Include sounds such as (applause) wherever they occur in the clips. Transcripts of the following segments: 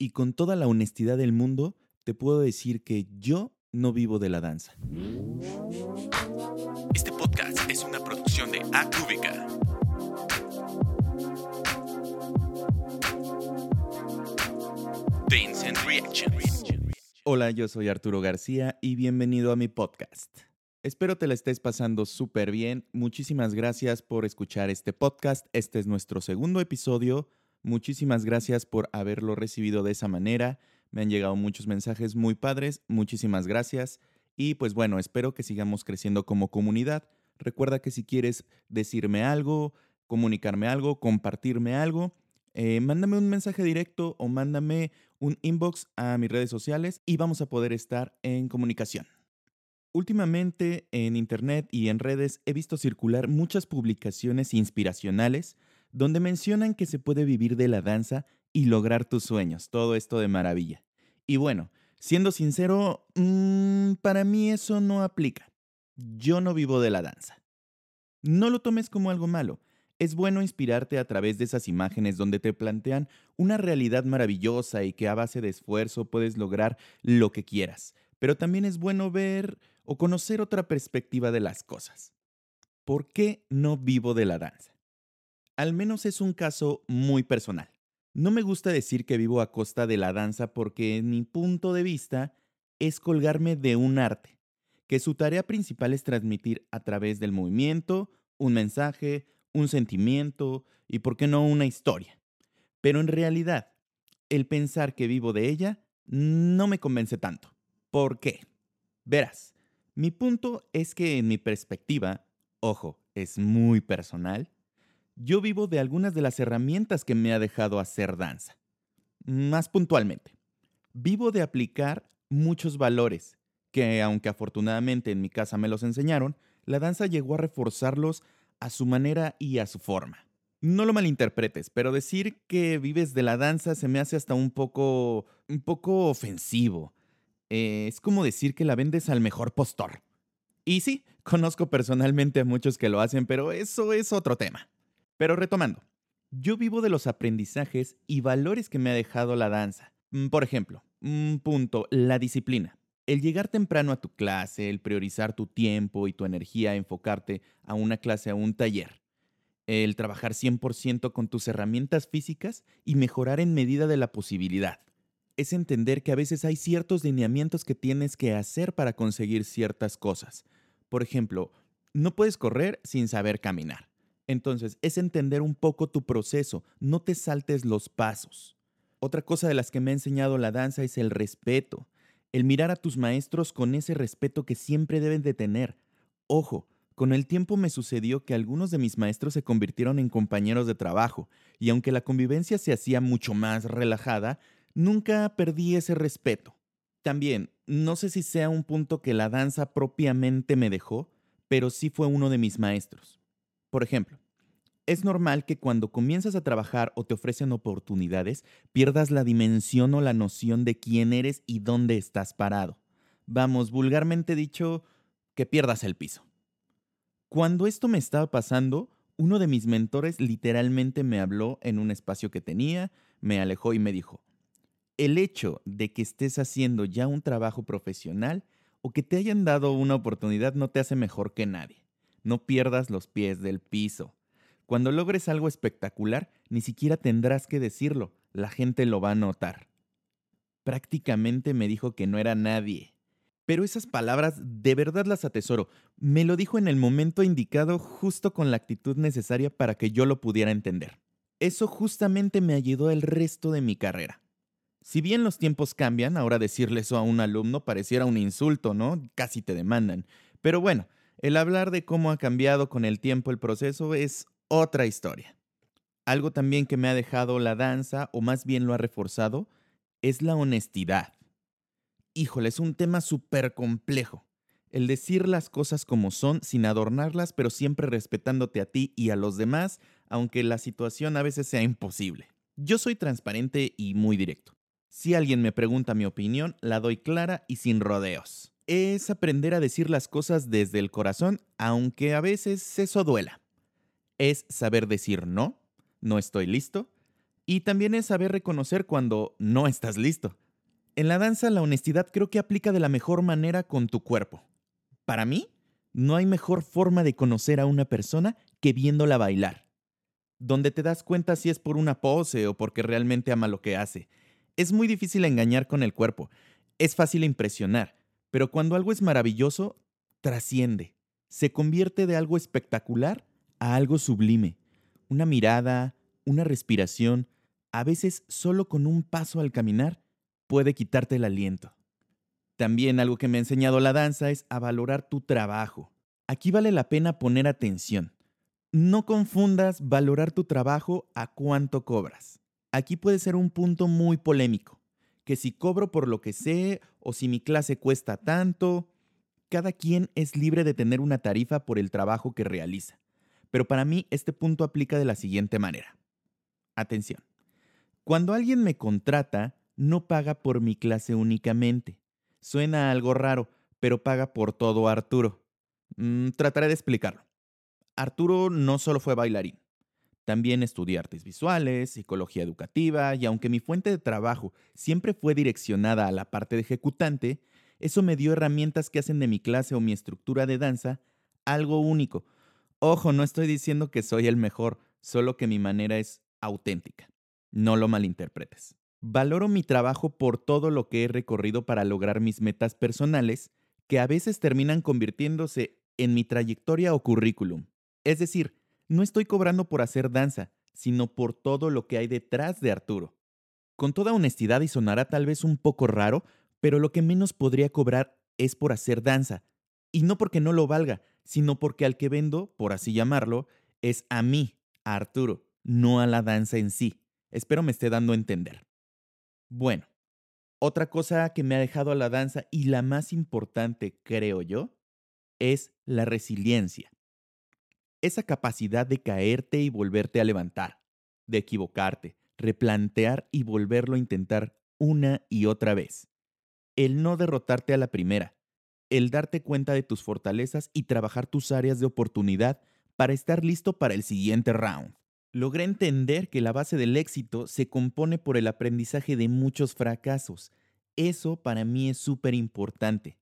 y con toda la honestidad del mundo, te puedo decir que yo no vivo de la danza. Este podcast es una producción de Acúbica. Vincent Reactions. Hola, yo soy Arturo García y bienvenido a mi podcast. Espero te la estés pasando súper bien. Muchísimas gracias por escuchar este podcast. Este es nuestro segundo episodio. Muchísimas gracias por haberlo recibido de esa manera. Me han llegado muchos mensajes muy padres. Muchísimas gracias. Y pues bueno, espero que sigamos creciendo como comunidad. Recuerda que si quieres decirme algo, comunicarme algo, compartirme algo, eh, mándame un mensaje directo o mándame un inbox a mis redes sociales y vamos a poder estar en comunicación. Últimamente en Internet y en redes he visto circular muchas publicaciones inspiracionales donde mencionan que se puede vivir de la danza y lograr tus sueños, todo esto de maravilla. Y bueno, siendo sincero, mm, para mí eso no aplica. Yo no vivo de la danza. No lo tomes como algo malo. Es bueno inspirarte a través de esas imágenes donde te plantean una realidad maravillosa y que a base de esfuerzo puedes lograr lo que quieras. Pero también es bueno ver o conocer otra perspectiva de las cosas. ¿Por qué no vivo de la danza? Al menos es un caso muy personal. No me gusta decir que vivo a costa de la danza porque en mi punto de vista es colgarme de un arte, que su tarea principal es transmitir a través del movimiento un mensaje, un sentimiento y, por qué no, una historia. Pero en realidad, el pensar que vivo de ella no me convence tanto. ¿Por qué? Verás, mi punto es que en mi perspectiva, ojo, es muy personal, yo vivo de algunas de las herramientas que me ha dejado hacer danza. Más puntualmente, vivo de aplicar muchos valores que, aunque afortunadamente en mi casa me los enseñaron, la danza llegó a reforzarlos a su manera y a su forma. No lo malinterpretes, pero decir que vives de la danza se me hace hasta un poco, un poco ofensivo. Eh, es como decir que la vendes al mejor postor. Y sí, conozco personalmente a muchos que lo hacen, pero eso es otro tema. Pero retomando, yo vivo de los aprendizajes y valores que me ha dejado la danza. Mm, por ejemplo, un punto, la disciplina. El llegar temprano a tu clase, el priorizar tu tiempo y tu energía, enfocarte a una clase, a un taller. El trabajar 100% con tus herramientas físicas y mejorar en medida de la posibilidad. Es entender que a veces hay ciertos lineamientos que tienes que hacer para conseguir ciertas cosas. Por ejemplo, no puedes correr sin saber caminar. Entonces, es entender un poco tu proceso, no te saltes los pasos. Otra cosa de las que me ha enseñado la danza es el respeto, el mirar a tus maestros con ese respeto que siempre deben de tener. Ojo, con el tiempo me sucedió que algunos de mis maestros se convirtieron en compañeros de trabajo, y aunque la convivencia se hacía mucho más relajada, nunca perdí ese respeto. También, no sé si sea un punto que la danza propiamente me dejó, pero sí fue uno de mis maestros. Por ejemplo, es normal que cuando comienzas a trabajar o te ofrecen oportunidades, pierdas la dimensión o la noción de quién eres y dónde estás parado. Vamos, vulgarmente dicho, que pierdas el piso. Cuando esto me estaba pasando, uno de mis mentores literalmente me habló en un espacio que tenía, me alejó y me dijo, el hecho de que estés haciendo ya un trabajo profesional o que te hayan dado una oportunidad no te hace mejor que nadie. No pierdas los pies del piso. Cuando logres algo espectacular, ni siquiera tendrás que decirlo, la gente lo va a notar. Prácticamente me dijo que no era nadie. Pero esas palabras de verdad las atesoro. Me lo dijo en el momento indicado justo con la actitud necesaria para que yo lo pudiera entender. Eso justamente me ayudó el resto de mi carrera. Si bien los tiempos cambian, ahora decirle eso a un alumno pareciera un insulto, ¿no? Casi te demandan. Pero bueno, el hablar de cómo ha cambiado con el tiempo el proceso es otra historia. Algo también que me ha dejado la danza, o más bien lo ha reforzado, es la honestidad. Híjole, es un tema súper complejo. El decir las cosas como son sin adornarlas, pero siempre respetándote a ti y a los demás, aunque la situación a veces sea imposible. Yo soy transparente y muy directo. Si alguien me pregunta mi opinión, la doy clara y sin rodeos es aprender a decir las cosas desde el corazón, aunque a veces eso duela. Es saber decir no, no estoy listo, Y también es saber reconocer cuando no estás listo. En la danza la honestidad creo que aplica de la mejor manera con tu cuerpo. Para mí, no hay mejor forma de conocer a una persona que viéndola bailar. Donde te das cuenta si es por una pose o porque realmente ama lo que hace. Es muy difícil engañar con el cuerpo. Es fácil impresionar. Pero cuando algo es maravilloso, trasciende. Se convierte de algo espectacular a algo sublime. Una mirada, una respiración, a veces solo con un paso al caminar, puede quitarte el aliento. También algo que me ha enseñado la danza es a valorar tu trabajo. Aquí vale la pena poner atención. No confundas valorar tu trabajo a cuánto cobras. Aquí puede ser un punto muy polémico, que si cobro por lo que sé o si mi clase cuesta tanto, cada quien es libre de tener una tarifa por el trabajo que realiza. Pero para mí este punto aplica de la siguiente manera. Atención. Cuando alguien me contrata, no paga por mi clase únicamente. Suena algo raro, pero paga por todo Arturo. Mm, trataré de explicarlo. Arturo no solo fue bailarín, también estudié artes visuales, psicología educativa, y aunque mi fuente de trabajo siempre fue direccionada a la parte de ejecutante, eso me dio herramientas que hacen de mi clase o mi estructura de danza algo único. Ojo, no estoy diciendo que soy el mejor, solo que mi manera es auténtica. No lo malinterpretes. Valoro mi trabajo por todo lo que he recorrido para lograr mis metas personales, que a veces terminan convirtiéndose en mi trayectoria o currículum. Es decir, no estoy cobrando por hacer danza, sino por todo lo que hay detrás de Arturo. Con toda honestidad y sonará tal vez un poco raro, pero lo que menos podría cobrar es por hacer danza. Y no porque no lo valga, sino porque al que vendo, por así llamarlo, es a mí, a Arturo, no a la danza en sí. Espero me esté dando a entender. Bueno, otra cosa que me ha dejado a la danza y la más importante, creo yo, es la resiliencia. Esa capacidad de caerte y volverte a levantar, de equivocarte, replantear y volverlo a intentar una y otra vez el no derrotarte a la primera, el darte cuenta de tus fortalezas y trabajar tus áreas de oportunidad para estar listo para el siguiente round. Logré entender que la base del éxito se compone por el aprendizaje de muchos fracasos. Eso para mí es súper importante.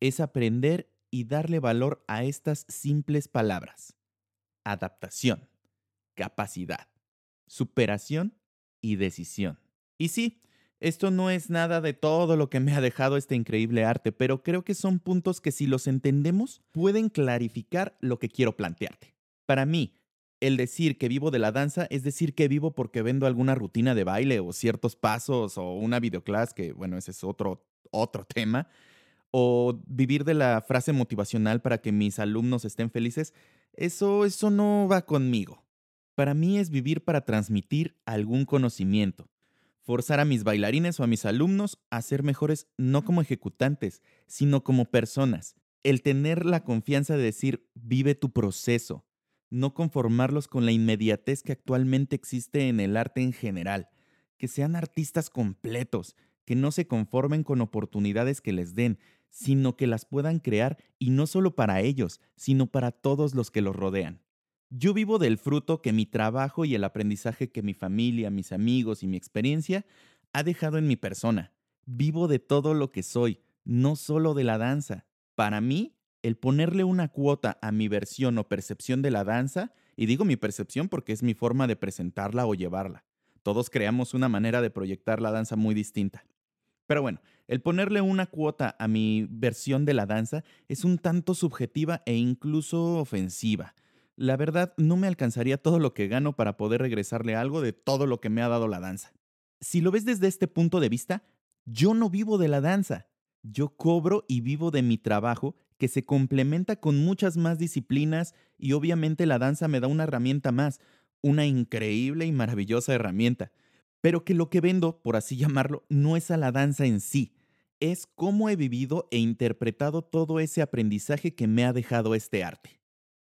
Es aprender y darle valor a estas simples palabras. Adaptación, capacidad, superación y decisión. Y sí, esto no es nada de todo lo que me ha dejado este increíble arte, pero creo que son puntos que si los entendemos pueden clarificar lo que quiero plantearte. Para mí, el decir que vivo de la danza es decir que vivo porque vendo alguna rutina de baile o ciertos pasos o una videoclase, que bueno, ese es otro, otro tema, o vivir de la frase motivacional para que mis alumnos estén felices, eso, eso no va conmigo. Para mí es vivir para transmitir algún conocimiento, forzar a mis bailarines o a mis alumnos a ser mejores no como ejecutantes, sino como personas. El tener la confianza de decir, vive tu proceso, no conformarlos con la inmediatez que actualmente existe en el arte en general, que sean artistas completos, que no se conformen con oportunidades que les den, sino que las puedan crear y no solo para ellos, sino para todos los que los rodean. Yo vivo del fruto que mi trabajo y el aprendizaje que mi familia, mis amigos y mi experiencia ha dejado en mi persona. Vivo de todo lo que soy, no solo de la danza. Para mí, el ponerle una cuota a mi versión o percepción de la danza, y digo mi percepción porque es mi forma de presentarla o llevarla. Todos creamos una manera de proyectar la danza muy distinta. Pero bueno, el ponerle una cuota a mi versión de la danza es un tanto subjetiva e incluso ofensiva la verdad no me alcanzaría todo lo que gano para poder regresarle algo de todo lo que me ha dado la danza. Si lo ves desde este punto de vista, yo no vivo de la danza. Yo cobro y vivo de mi trabajo que se complementa con muchas más disciplinas y obviamente la danza me da una herramienta más, una increíble y maravillosa herramienta, pero que lo que vendo, por así (laughs) llamarlo, no es a la danza en sí, es cómo he vivido e interpretado todo ese aprendizaje que me ha dejado este arte.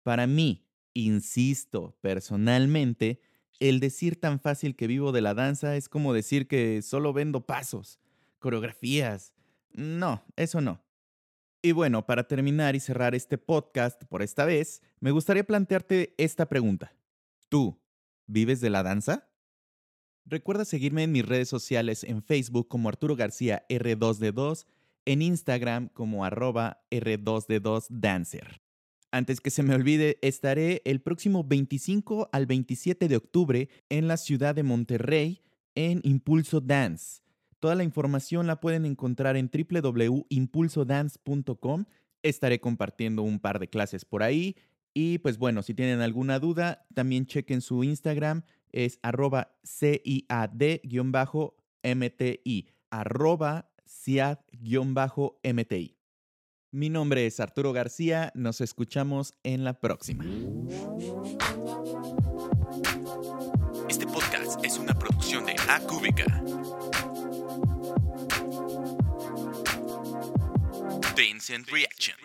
Para mí, Insisto, personalmente, el decir tan fácil que vivo de la danza es como decir que solo vendo pasos, coreografías. No, eso no. Y bueno, para terminar y cerrar este podcast por esta vez, me gustaría plantearte esta pregunta. ¿Tú vives de la danza? Recuerda seguirme en mis redes sociales en Facebook como Arturo García R2D2, en Instagram como arroba R2D2Dancer. Antes que se me olvide, estaré el próximo 25 al 27 de octubre en la ciudad de Monterrey en Impulso Dance. Toda la información la pueden encontrar en www.impulsodance.com. Estaré compartiendo un par de clases por ahí. Y pues bueno, si tienen alguna duda, también chequen su Instagram es arroba CIAD-MTI, arroba CIAD-MTI. Mi nombre es Arturo García, nos escuchamos en la próxima. Este podcast es una producción de Acúbica. The Instant Reaction.